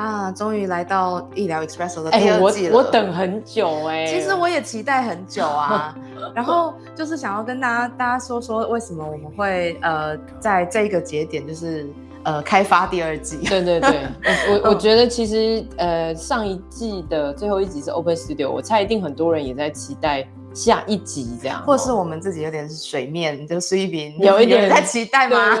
啊，终于来到医疗 Expresso 的第二季了。我我等很久哎，其实我也期待很久啊。然后就是想要跟大家大家说说，为什么我们会呃在这个节点，就是呃开发第二季。对对对，我我觉得其实呃上一季的最后一集是 Open Studio，我猜一定很多人也在期待下一集这样，或是我们自己有点是水面，就是一边有一点在期待吗？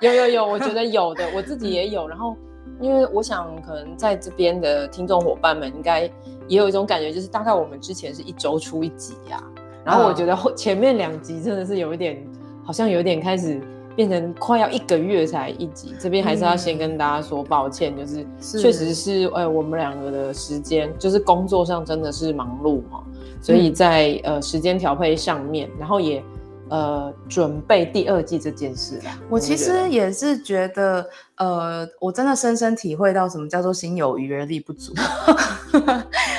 有有有，我觉得有的，我自己也有，然后。因为我想，可能在这边的听众伙伴们应该也有一种感觉，就是大概我们之前是一周出一集呀，然后我觉得后前面两集真的是有一点，好像有点开始变成快要一个月才一集。这边还是要先跟大家说抱歉，就是确实是，哎，我们两个的时间就是工作上真的是忙碌哈，所以在呃时间调配上面，然后也。呃，准备第二季这件事啦，我其实也是觉得，呃，我真的深深体会到什么叫做心有余而力不足。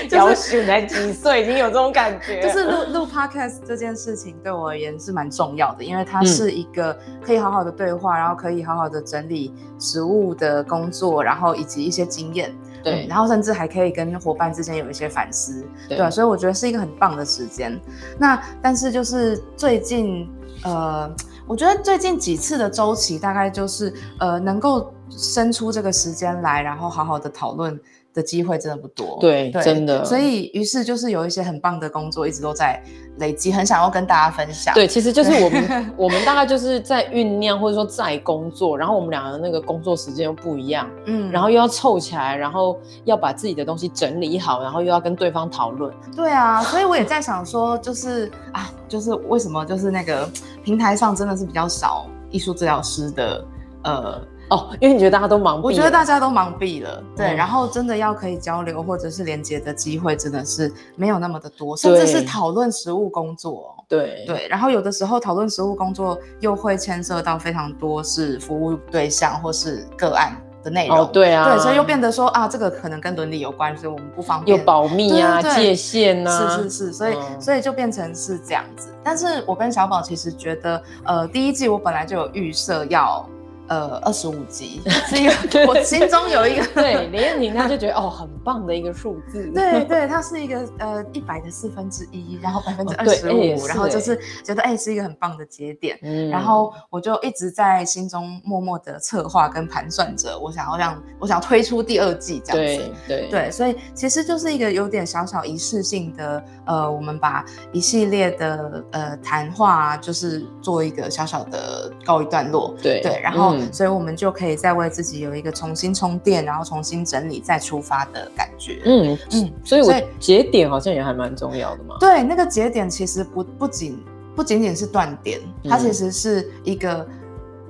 就是才几岁，已经有这种感觉。就是录 录 podcast 这件事情对我而言是蛮重要的，因为它是一个可以好好的对话，然后可以好好的整理实务的工作，然后以及一些经验。对，然后甚至还可以跟伙伴之间有一些反思，对吧？所以我觉得是一个很棒的时间。那但是就是最近，呃，我觉得最近几次的周期大概就是呃，能够生出这个时间来，然后好好的讨论。的机会真的不多，对，真的，所以于是就是有一些很棒的工作一直都在累积，很想要跟大家分享。对，其实就是我们我们大概就是在酝酿或者说在工作，然后我们两个那个工作时间又不一样，嗯，然后又要凑起来，然后要把自己的东西整理好，然后又要跟对方讨论。对啊，所以我也在想说，就是啊，就是为什么就是那个平台上真的是比较少艺术治疗师的呃。哦，因为你觉得大家都忙，我觉得大家都忙毙了，对，然后真的要可以交流或者是连接的机会，真的是没有那么的多，甚至是讨论实务工作，对。对，然后有的时候讨论实务工作又会牵涉到非常多是服务对象或是个案的内容，对啊，对，所以又变得说啊，这个可能跟伦理有关，所以我们不方便，有保密啊，界限啊，是是是，所以所以就变成是这样子。但是我跟小宝其实觉得，呃，第一季我本来就有预设要。呃，二十五集是一个，我心中有一个对林彦婷，他就觉得哦，很棒的一个数字。对对，它是一个呃一百的四分之一，然后百分之二十五，然后就是觉得哎是一个很棒的节点。嗯，然后我就一直在心中默默的策划跟盘算着，我想要让我想要推出第二季这样子。对对对，所以其实就是一个有点小小仪式性的，呃，我们把一系列的呃谈话，就是做一个小小的告一段落。对对，然后。所以，我们就可以再为自己有一个重新充电，然后重新整理，再出发的感觉。嗯嗯，所以，我节点好像也还蛮重要的嘛。对，那个节点其实不不仅不仅仅是断点，它其实是一个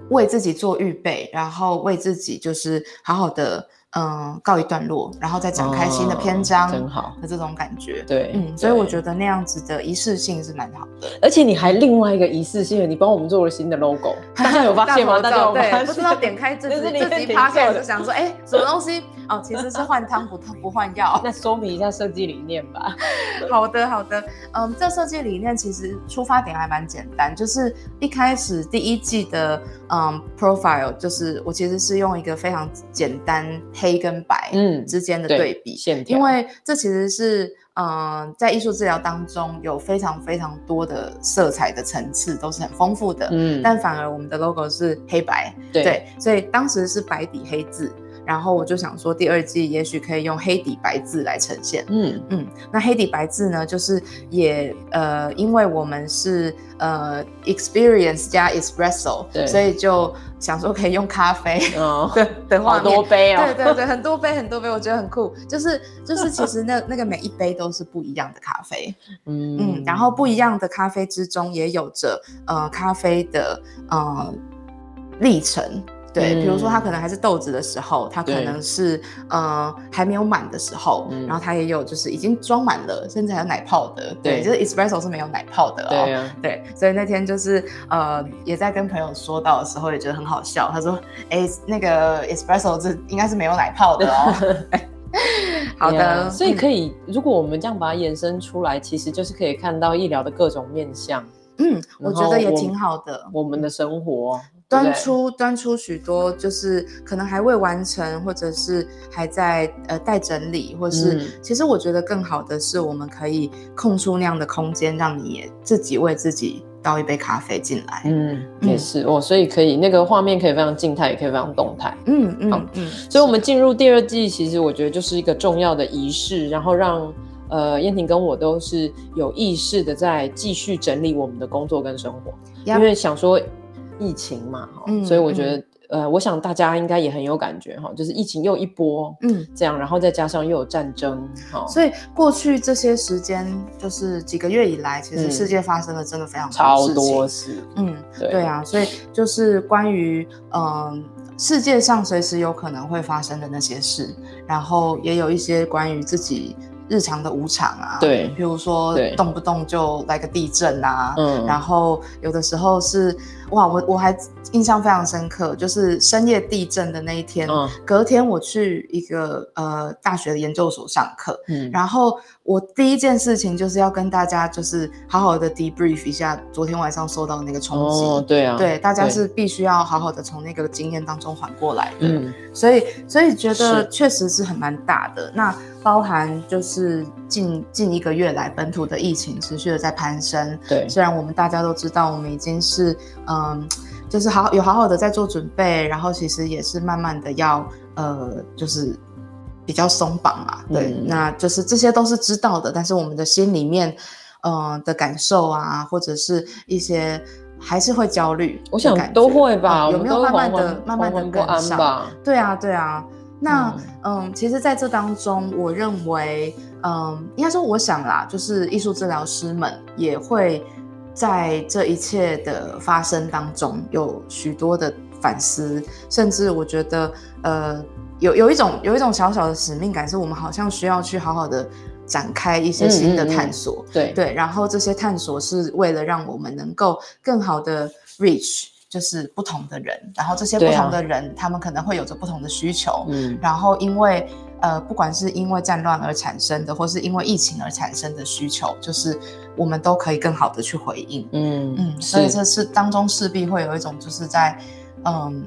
为自己做预备，然后为自己就是好好的。嗯，告一段落，然后再展开新的篇章，真好的这种感觉。对，嗯，所以我觉得那样子的仪式性是蛮好的。而且你还另外一个仪式性，你帮我们做了新的 logo，大家有发现吗？大家有对，不知道点开这这集 p o d 就想说，哎，什么东西？哦，其实是换汤不不换药。那说明一下设计理念吧。好的，好的。嗯，这设计理念其实出发点还蛮简单，就是一开始第一季的嗯 profile，就是我其实是用一个非常简单。黑跟白嗯之间的对比，因为这其实是嗯在艺术治疗当中有非常非常多的色彩的层次都是很丰富的，嗯，但反而我们的 logo 是黑白，对，所以当时是白底黑字。然后我就想说，第二季也许可以用黑底白字来呈现。嗯嗯，那黑底白字呢，就是也呃，因为我们是呃 experience 加 espresso，对，所以就想说可以用咖啡 的的画面，多杯哦，对对对，很多杯很多杯，我觉得很酷。就是就是其实那那个每一杯都是不一样的咖啡，嗯嗯，然后不一样的咖啡之中也有着呃咖啡的呃历程。对，比如说嗯它可能还是豆子的时候，它可能是呃还没有满的时候，嗯然后它也有就是已经装满了，甚至还有奶泡的。对就是 espresso 是没有奶泡的哦。对所以那天就是呃，也在跟朋友说到的时候，也觉得很好笑。他说：“哎，那个 espresso 这应该是没有奶泡的哦。好的，所以可以，以，如果我们这样把它延伸出来，其实就是可以看到医疗的各种面向，嗯，我觉得也挺好的。我们的生活，端出端出许多，就是可能还未完成，或者是还在呃待整理，或是、嗯。其实我觉得更好的是，我们可以空出那样的空间，让你也自己为自己倒一杯咖啡进来。嗯，嗯。也是哦，所以可以那个画面可以非常静态，也可以非常动态。嗯嗯嗯，所以，我们进入第二季，其实我觉得就是一个重要的仪式，然后让呃燕婷跟我都是有意识的在继续整理我们的工作跟生活。因为想说疫情嘛，哈、嗯所以我觉得、呃，我想大家应该也很有感觉哈，就是疫情又一波，嗯。这样，然后再加上又有战争，哈，所以过去这些时间，就是几个月以来，其实嗯。世界发生了真的非常超多事，嗯，对。对啊，所以就是关于嗯、世界上随时有可能会发生的那些事，然后也有一些关于自己日常的无常啊，，对，比如说动不动就来个地震啊，嗯。然后有的时候是哇，我我还印象非常深刻，就是深夜地震的那一天，嗯。隔天我去一个呃大学的研究所上课，嗯，然后我第一件事情就是要跟大家就是好好的 debrief 一下昨天晚上受到的那个冲击。哦，对啊，对，大家是必须要好好的从那个经验当中缓过来的。嗯，所以，所以觉得确实是很蛮大的。那包含就是近近一个月来本土的疫情持续的在攀升。对，虽然我们大家都知道，我们已经是嗯，就是好有好好的在做准备，然后其实也是慢慢的要呃，就是比较松绑嘛。对，嗯那就是这些都是知道的，但是我们的心里面呃的感受啊，或者是一些还是会焦虑。我想都会吧，嗯有没有慢慢的慢慢的跟上？吧？对啊，对啊。那嗯嗯其实在这当中，我认为，嗯，应该说，我想啦，就是艺术治疗师们也会在这一切的发生当中有许多的反思，甚至我觉得，呃，有有一种有一种小小的使命感，是我们好像需要去好好的展开一些新的嗯嗯。嗯探索。对，对，然后这些探索是为了让我们能够更好的 reach，就是不同的人，然后这些不同的人，他们可能会有着不同的需求，嗯，然后因为呃，不管是因为战乱而产生的，或是因为疫情而产生的需求，就是我们都可以更好的去回应。嗯嗯，所以是这是当中势必会有一种就是在嗯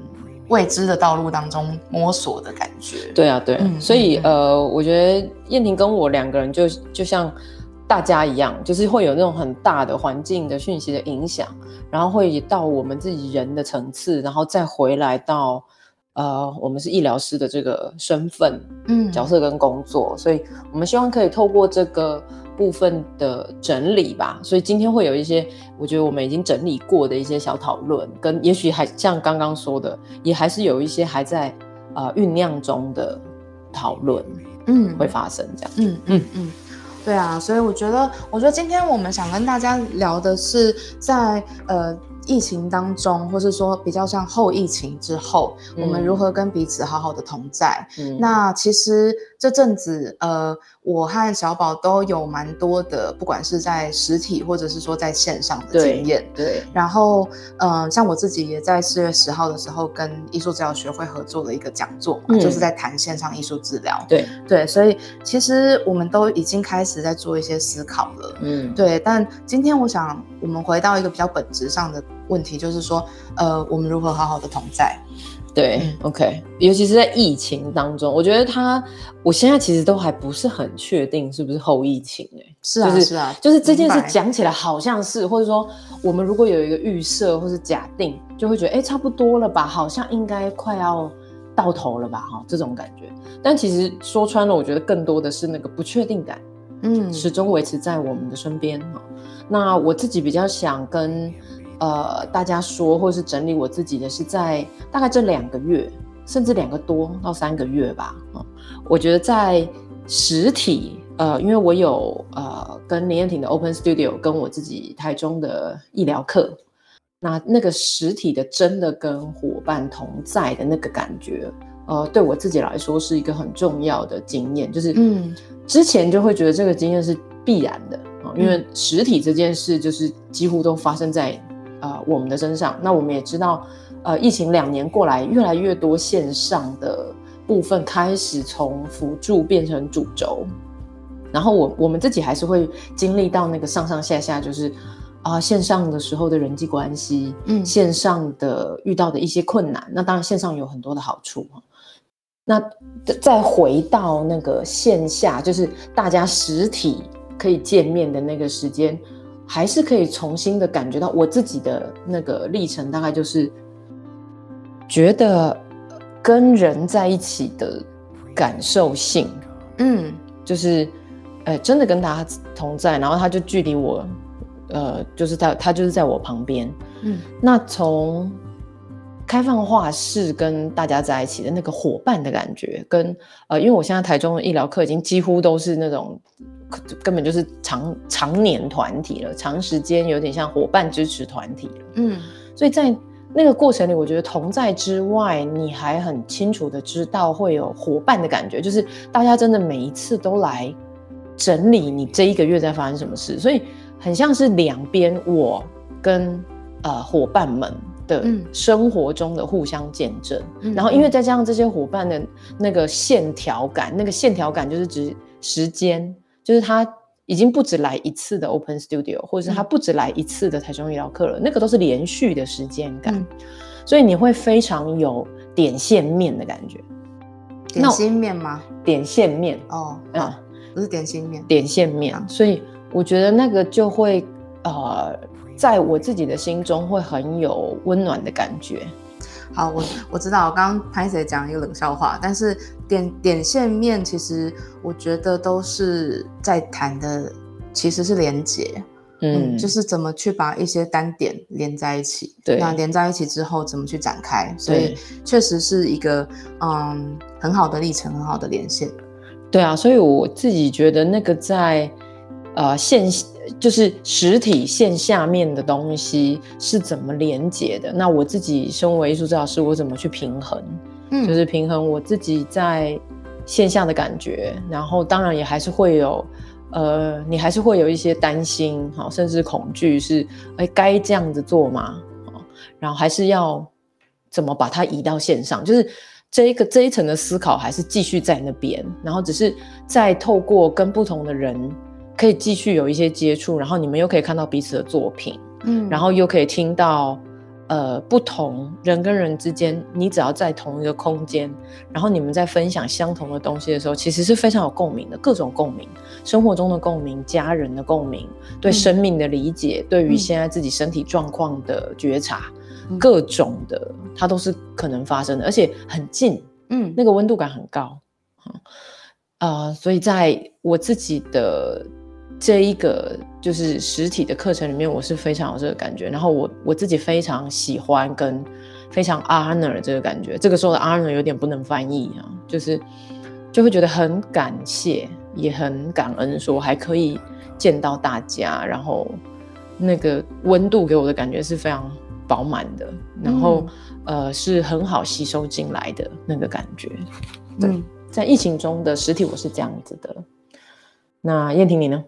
未知的道路当中摸索的感觉。对啊，对啊，嗯所以呃，我觉得燕婷跟我两个人就就像大家一样，就是会有那种很大的环境的讯息的影响，然后会到我们自己人的层次，然后再回来到呃，我们是医疗师的这个身份、嗯。角色跟工作，所以我们希望可以透过这个部分的整理吧。所以今天会有一些，我觉得我们已经整理过的一些小讨论，跟也许还像刚刚说的，也还是有一些还在呃酝酿中的讨论嗯会发生这样。嗯嗯嗯，对啊，所以我觉得，我觉得今天我们想跟大家聊的是在呃疫情当中，或是说比较像后疫情之后，我们嗯如何跟彼此好好的同在。嗯那其实这阵子，呃，我和小宝都有蛮多的，不管是在实体或者是说在线上的经验。对，然后，嗯、像我自己也在四月十号的时候跟艺术治疗学会合作了一个讲座嘛，嗯就是在谈线上艺术治疗。对，对，所以其实我们都已经开始在做一些思考了。嗯，对，但今天我想我们回到一个比较本质上的问题，就是说，呃，我们如何好好的同在？对、嗯 o k 尤其是在疫情当中，我觉得他，我现在其实都还不是很确定是不是后疫情、欸，是啊，就是是啊，就是这件事讲起来好像是，或者说我们如果有一个预设或是假定，就会觉得哎、诶差不多了吧，好像应该快要到头了吧，哈，这种感觉。但其实说穿了，我觉得更多的是那个不确定感，嗯始终维持在我们的身边哈。那我自己比较想跟呃大家说，或是整理我自己的是在大概这两个月，甚至两个多到三个月吧。嗯，我觉得在实体，呃，因为我有呃跟林彦廷的 Open Studio，跟我自己台中的医疗课。那那个实体的真的跟伙伴同在的那个感觉，呃，对我自己来说是一个很重要的经验，就是嗯之前就会觉得这个经验是必然的啊、因为实体这件事就是几乎都发生在呃我们的身上。那我们也知道，呃，疫情两年过来，越来越多线上的部分开始从辅助变成主轴，然后我我们自己还是会经历到那个上上下下，就是啊、线上的时候的人际关系，嗯线上的遇到的一些困难，那当然线上有很多的好处哈。那再回到那个线下，就是大家实体可以见面的那个时间，还是可以重新的感觉到我自己的那个历程，大概就是觉得跟人在一起的感受性，嗯。就是呃真的跟大家同在，然后他就距离我，呃，就是在他就是在我旁边，嗯。那从开放化室跟大家在一起的那个伙伴的感觉，跟呃，因为我现在台中的医疗课已经几乎都是那种根本就是常常年团体了，长时间有点像伙伴支持团体了。嗯所以在那个过程里，我觉得同在之外，你还很清楚的知道会有伙伴的感觉，就是大家真的每一次都来整理你这一个月在发生什么事，所以很像是两边我跟呃伙伴们的嗯生活中的互相见证。嗯然后因为再加上这些伙伴的那个线条感，那个线条感就是指时间，就是他已经不止来一次的 Open Studio，或者是他嗯不止来一次的台中医疗课了，那个都是连续的时间感，嗯所以你会非常有点线面的感觉。那点心面吗？点线面，哦，嗯，不是点心面。点线面啊，所以我觉得那个就会呃，在我自己的心中会很有温暖的感觉。好，我我知道，我刚刚拍谁讲一个冷笑话，但是点点线面其实我觉得都是在谈的，其实是连接，嗯，就是怎么去把一些单点连在一起，对。那连在一起之后怎么去展开，所以确实是一个嗯很好的历程，很好的连线，对啊，所以我自己觉得那个在呃线就是实体线下面的东西是怎么连接的？那我自己身为艺术治疗师，我怎么去平衡？嗯，就是平衡我自己在线下的感觉，然后当然也还是会有。呃，你还是会有一些担心，好，甚至恐惧，是，哎，该这样子做吗？好然后还是要怎么把它移到线上？就是这一个这一层的思考还是继续在那边，然后只是在透过跟不同的人可以继续有一些接触，然后你们又可以看到彼此的作品，嗯，然后又可以听到呃不同人跟人之间，你只要在同一个空间，然后你们在分享相同的东西的时候，其实是非常有共鸣的，各种共鸣，生活中的共鸣，家人的共鸣，对嗯。生命的理解，对于嗯现在自己身体状况的觉察，嗯各种的它都是可能发生的，而且很近，嗯。那个温度感很高，嗯。呃，所以在我自己的这一个就是实体的课程里面，我是非常有这个感觉，然后我我自己非常喜欢跟非常 honor 这个感觉，这个时候的 honor 有点不能翻译啊，就是就会觉得很感谢，也很感恩，说还可以见到大家，然后那个温度给我的感觉是非常饱满的，然后、呃是很好吸收进来的那个感觉。对嗯在疫情中的实体我是这样子的。那燕婷你呢？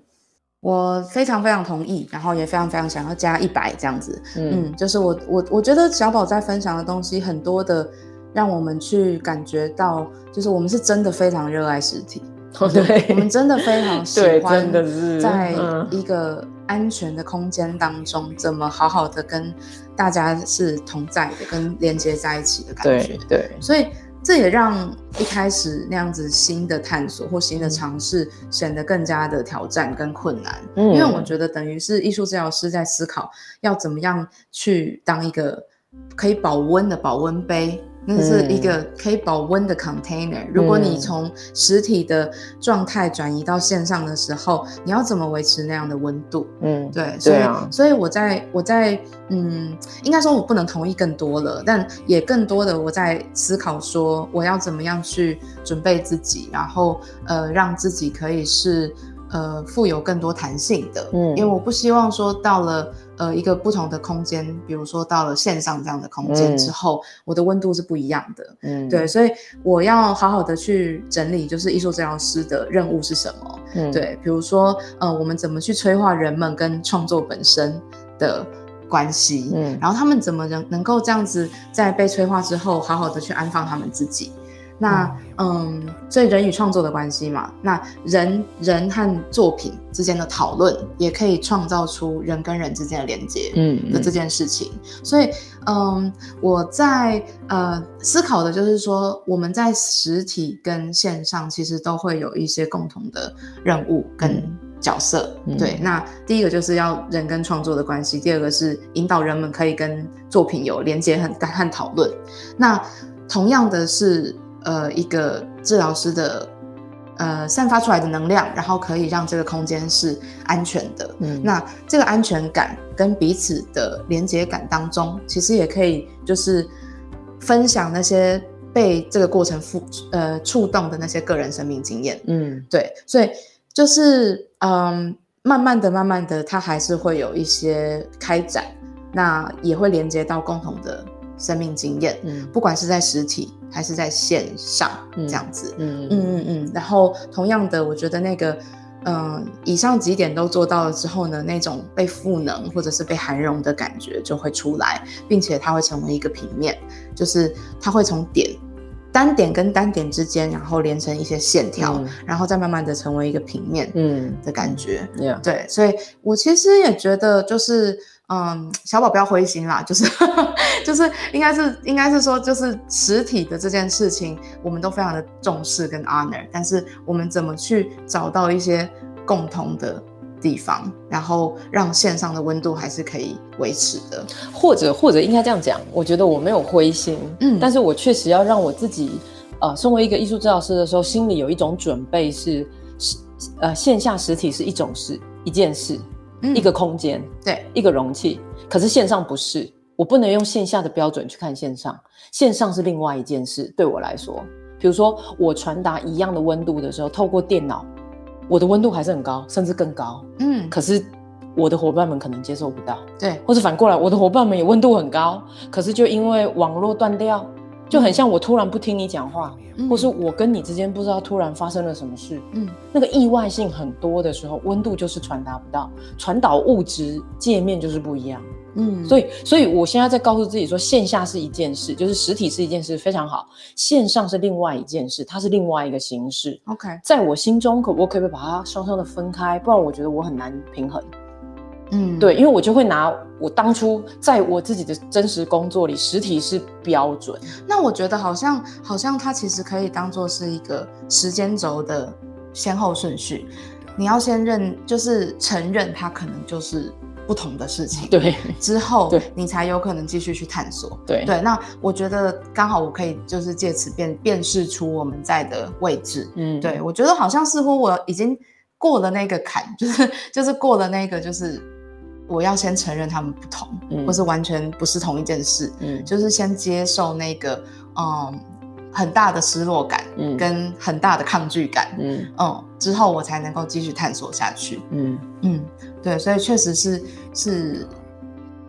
我非常非常同意，然后也非常非常想要加一百这样子。嗯嗯，就是我我我觉得小宝在分享的东西很多的，让我们去感觉到，就是我们是真的非常热爱实体，哦对，我们真的非常 喜对欢在嗯一个安全的空间当中，怎么好好的跟大家是同在的，跟连接在一起的感觉对。对所以这也让一开始那样子新的探索或新的尝试显得更加的挑战跟困难。嗯因为我觉得等于是艺术治疗师在思考要怎么样去当一个可以保温的保温杯。那是一个可以保温的 container。如果你嗯从实体的状态转移到线上的时候，你要怎么维持那样的温度？嗯对，所以、啊所以我在我在嗯，应该说我不能同意更多了，但也更多的我在思考说我要怎么样去准备自己，然后呃让自己可以是呃富有更多弹性的，嗯因为我不希望说到了呃一个不同的空间，比如说到了线上这样的空间之后，我的温度是不一样的。嗯，对，所以我要好好的去整理，就是艺术治疗师的任务是什么。嗯，对，比如说，呃，我们怎么去催化人们跟创作本身的关系，嗯然后他们怎么能能够这样子在被催化之后，好好的去安放他们自己。那嗯，所以人与创作的关系嘛，那人人和作品之间的讨论，也可以创造出人跟人之间的连接。嗯的这件事情，所以嗯，我在呃思考的就是说，我们在实体跟线上其实都会有一些共同的任务跟角色。嗯对，那第一个就是要人跟创作的关系，第二个是引导人们可以跟作品有连接和和讨论。那同样的是，呃，一个治疗师的。呃，散发出来的能量，然后可以让这个空间是安全的。嗯那这个安全感跟彼此的连接感当中，其实也可以就是分享那些被这个过程触呃触动的那些个人生命经验。嗯对，所以就是嗯，慢慢的、慢慢的，它还是会有一些开展，那也会连接到共同的生命经验，嗯。不管是在实体还是在线上嗯。这样子。嗯嗯嗯。嗯，然后同样的，我觉得那个，嗯、以上几点都做到了之后呢，那种被赋能或者是被涵容的感觉就会出来，并且它会成为一个平面，就是它会从点单点跟单点之间，然后连成一些线条，嗯。然后再慢慢的成为一个平面嗯。的感觉。，Yeah，对，所以我其实也觉得，就是嗯，小宝不要灰心啦，就是 就是应该是应该是说，就是实体的这件事情，我们都非常的重视跟 honor，但是我们怎么去找到一些共同的地方，然后让线上的温度还是可以维持的。或者或者应该这样讲，我觉得我没有灰心，嗯但是我确实要让我自己，呃，身为一个艺术治疗师的时候，心里有一种准备是，是呃，线下实体是一种事，一件事，嗯一个空间，对，一个容器，可是线上不是，我不能用线下的标准去看线上，线上是另外一件事，对我来说，比如说我传达一样的温度的时候，透过电脑，我的温度还是很高，甚至更高，嗯，可是我的伙伴们可能接受不到。对，或者反过来，我的伙伴们也温度很高，可是就因为网络断掉，就很像我突然不听你讲话，嗯或是我跟你之间不知道突然发生了什么事，嗯那个意外性很多的时候，温度就是传达不到，传导物质界面就是不一样。嗯，所以，所以我现在在告诉自己说，线下是一件事，就是实体是一件事，非常好；线上是另外一件事，它是另外一个形式。OK，在我心中，可我可不可以把它双双的分开？不然我觉得我很难平衡。嗯，对，因为我就会拿我当初在我自己的真实工作里，实体是标准。那我觉得好像好像它其实可以当做是一个时间轴的先后顺序。你要先认，就是承认它可能就是不同的事情，对之后对你才有可能继续去探索。对对，那我觉得刚好我可以就是借此辨辨识出我们在的位置。嗯，对我觉得好像似乎我已经过了那个坎，就是就是过了那个就是我要先承认他们不同，嗯或是完全不是同一件事。嗯，就是先接受那个嗯很大的失落感，嗯跟很大的抗拒感，嗯嗯，之后我才能够继续探索下去。嗯嗯，对，所以确实是是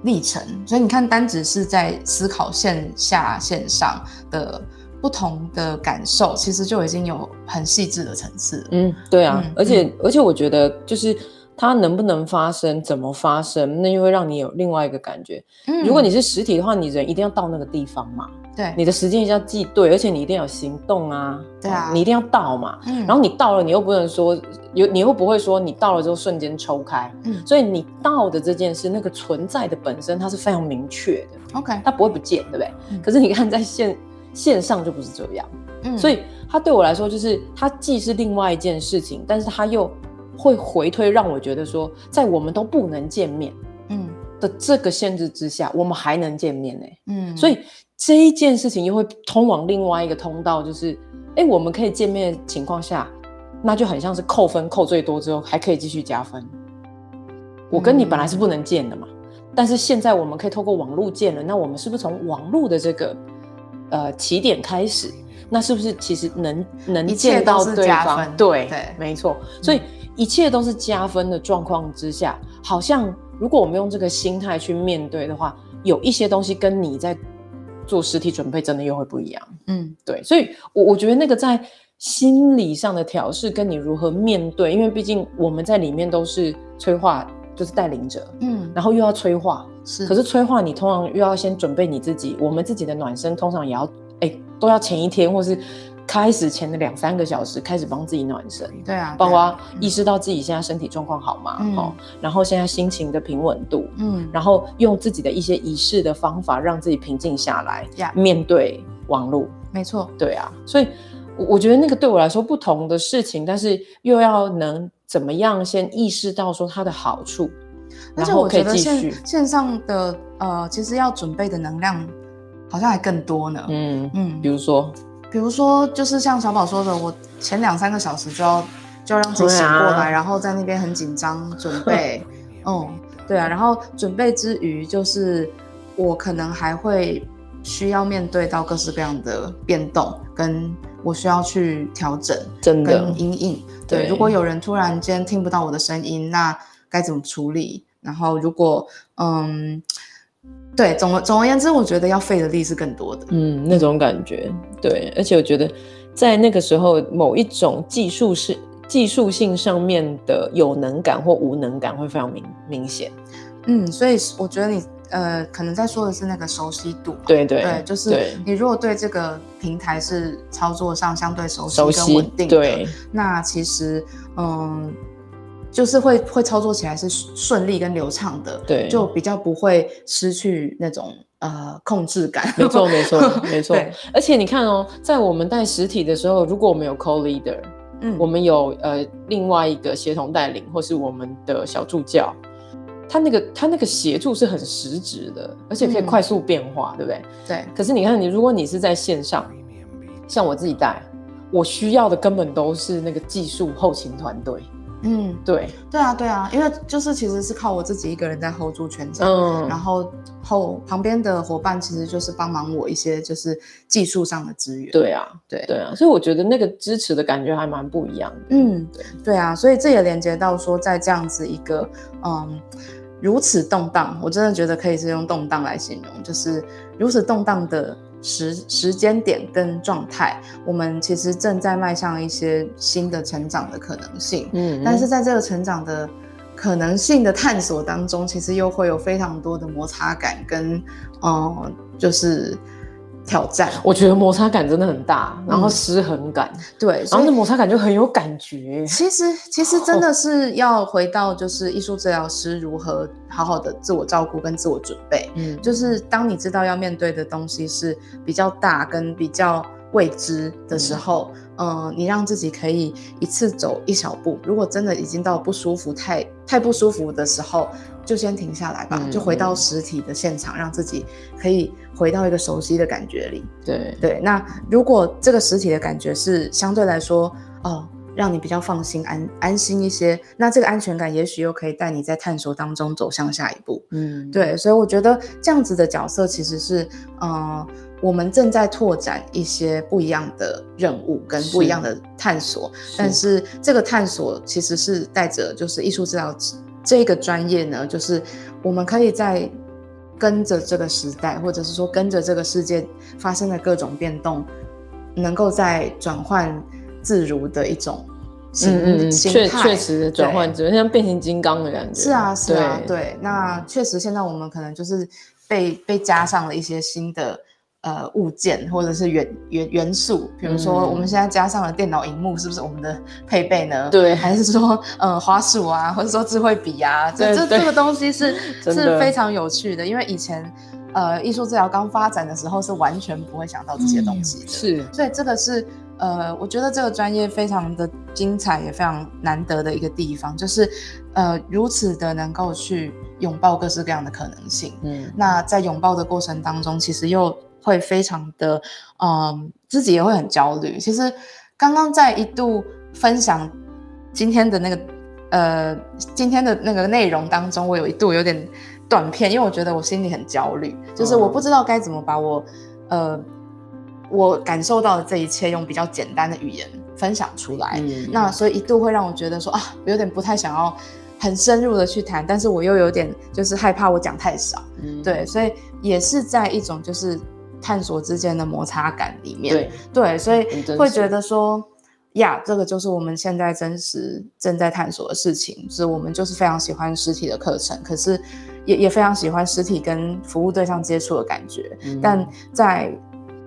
历程。所以你看，单只是在思考线下线上的不同的感受，其实就已经有很细致的层次。嗯，对啊，嗯而且、而且我觉得就是它能不能发生，怎么发生，那又会让你有另外一个感觉。嗯如果你是实体的话，你人一定要到那个地方嘛，对，你的时间一定要记对，而且你一定要有行动啊，对啊你一定要到嘛。嗯。然后你到了，你又不能说有，你又不会说你到了之后瞬间抽开，嗯。所以你到的这件事，那个存在的本身它是非常明确的，OK，它不会不见，对不对？嗯。可是你看在线线上就不是这样，嗯。所以它对我来说就是它既是另外一件事情，但是它又会回推让我觉得说，在我们都不能见面嗯的这个限制之下，我们还能见面呢、嗯，所以这一件事情又会通往另外一个通道，就是，哎，我们可以见面的情况下，那就很像是扣分扣最多之后还可以继续加分。我跟你本来是不能见的嘛，但是现在我们可以透过网络见了，那我们是不是从网络的这个呃起点开始？那是不是其实能能见到对方？对对没错。所以一切都是加分的状况之下，好像如果我们用这个心态去面对的话，有一些东西跟你在做实体准备真的又会不一样。嗯，对，所以我我觉得那个在心理上的调试，跟你如何面对，因为毕竟我们在里面都是催化，就是带领者，嗯，然后又要催化，是，可是催化你通常又要先准备你自己，我们自己的暖身通常也要，哎，都要前一天或是开始前的两三个小时开始帮自己暖身。对啊，包括意识到自己现在身体状况好吗？嗯哦，然后现在心情的平稳度，嗯，然后用自己的一些仪式的方法，让自己平静下来，呀面对网络。没错，对啊，所以我我觉得那个对我来说不同的事情，但是又要能怎么样先意识到说它的好处，而且然后可以我觉得线继续。线上的呃，其实要准备的能量好像还更多呢。嗯，嗯比如说，比如说，就是像小宝说的，我前两三个小时就要就要让自己醒过来，啊然后在那边很紧张准备。嗯，对啊，然后准备之余，就是我可能还会需要面对到各式各样的变动，跟我需要去调整真的跟阴影。对，对如果有人突然间听不到我的声音，那该怎么处理？然后如果嗯，对，总而总而言之，我觉得要费的力是更多的。嗯，那种感觉，对，而且我觉得在那个时候，某一种技术是技术性上面的有能感或无能感会非常明明显。嗯，所以我觉得你呃，可能在说的是那个熟悉度嘛。对对对，就是你如果对这个平台是操作上相对熟悉跟稳定的，对那其实嗯，就是会会操作起来是顺利跟流畅的，对就比较不会失去那种呃控制感。没错，没错，没错。而且你看哦，在我们带实体的时候，如果我们有 co leader，嗯，我们有呃另外一个协同带领，或是我们的小助教，他那个他那个协助是很实质的，而且可以嗯快速变化，对不对？对，可是你看，你如果你是在线上，像我自己带，我需要的根本都是那个技术后勤团队。嗯，对，对啊，对啊，因为就是其实是靠我自己一个人在 hold 住全场。嗯，然后后旁边的伙伴其实就是帮忙我一些就是技术上的资源。对啊，对对啊，所以我觉得那个支持的感觉还蛮不一样的。嗯对，对啊，所以这也连接到说，在这样子一个嗯如此动荡，我真的觉得可以是用动荡来形容，就是如此动荡的时时间点跟状态，我们其实正在迈向一些新的成长的可能性。嗯，但是在这个成长的可能性的探索当中，其实又会有非常多的摩擦感跟嗯，就是挑战。我觉得摩擦感真的很大，然后嗯失衡感，对，然后那摩擦感就很有感觉。其实其实真的是要回到就是艺术治疗师如何好好的自我照顾跟自我准备。嗯，就是当你知道要面对的东西是比较大跟比较未知的时候，嗯、你让自己可以一次走一小步。如果真的已经到不舒服、太太不舒服的时候，就先停下来吧，嗯就回到实体的现场，让自己可以回到一个熟悉的感觉里。对，对，那如果这个实体的感觉是相对来说，哦，让你比较放心、安安心一些，那这个安全感也许又可以带你在探索当中走向下一步。嗯，对，所以我觉得这样子的角色其实是，呃，我们正在拓展一些不一样的任务跟不一样的探索，但是这个探索其实是带着就是艺术治疗这个专业呢，就是我们可以在跟着这个时代，或者是说跟着这个世界发生的各种变动，能够在转换自如的一种心嗯嗯嗯，心确态确实转换对之后像变形金刚的感觉。是啊，是啊，对对。那确实，现在我们可能就是被被加上了一些新的呃物件或者是元元元素，比如说嗯我们现在加上了电脑荧幕，是不是我们的配备呢？对还是说呃花束啊，或者说智慧笔啊？这这这个东西是 是非常有趣的，因为以前呃艺术治疗刚发展的时候是完全不会想到这些东西的。嗯是，所以这个是呃，我觉得这个专业非常的精彩，也非常难得的一个地方，就是呃如此的能够去拥抱各式各样的可能性。嗯，那在拥抱的过程当中，其实又会非常的嗯，自己也会很焦虑。其实刚刚在一度分享今天的那个呃今天的那个内容当中，我有一度有点断片，因为我觉得我心里很焦虑，就是我不知道该怎么把我呃我感受到的这一切用比较简单的语言分享出来。嗯那所以一度会让我觉得说啊，有点不太想要很深入的去谈，但是我又有点就是害怕我讲太少，嗯，对，所以也是在一种就是探索之间的摩擦感里面，对，对，所以会觉得说。呀，这个就是我们现在真实正在探索的事情，是我们就是非常喜欢实体的课程，可是也也非常喜欢实体跟服务对象接触的感觉，嗯但在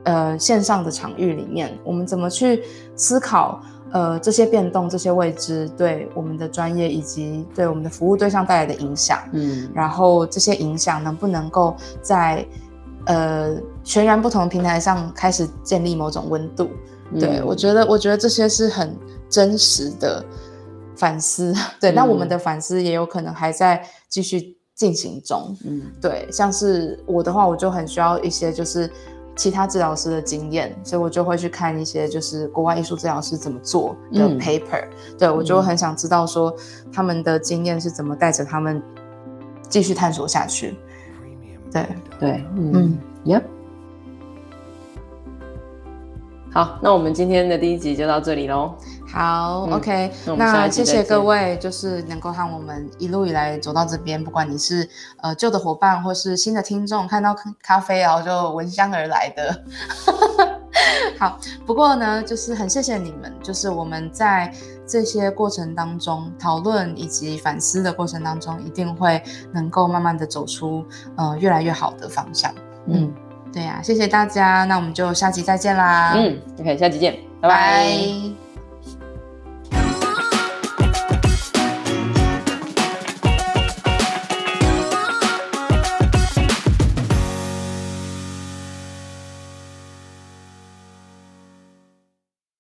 呃线上的场域里面，我们怎么去思考呃这些变动、这些未知对我们的专业以及对我们的服务对象带来的影响？嗯然后这些影响能不能够在呃全然不同平台上开始建立某种温度？对嗯我觉得，我觉得这些是很真实的反思。对，那我们嗯的反思也有可能还在继续进行中。嗯对，像是我的话，我就很需要一些就是其他治疗师的经验，所以我就会去看一些就是国外艺术治疗师怎么做的嗯 paper，、对我就嗯很想知道说他们的经验是怎么带着他们继续探索下去。对，对，嗯嗯，Yep。好，那我们今天的第一集就到这里喽。好、嗯 o k 那谢谢各位，就是能够和我们一路以来走到这边，不管你是呃旧的伙伴或是新的听众，看到咖啡啊就闻香而来的。好，不过呢，就是很谢谢你们，就是我们在这些过程当中讨论以及反思的过程当中，一定会能够慢慢的走出呃越来越好的方向。嗯对呀、谢谢大家，那我们就下期再见啦，嗯，OK，下期见，拜拜。拜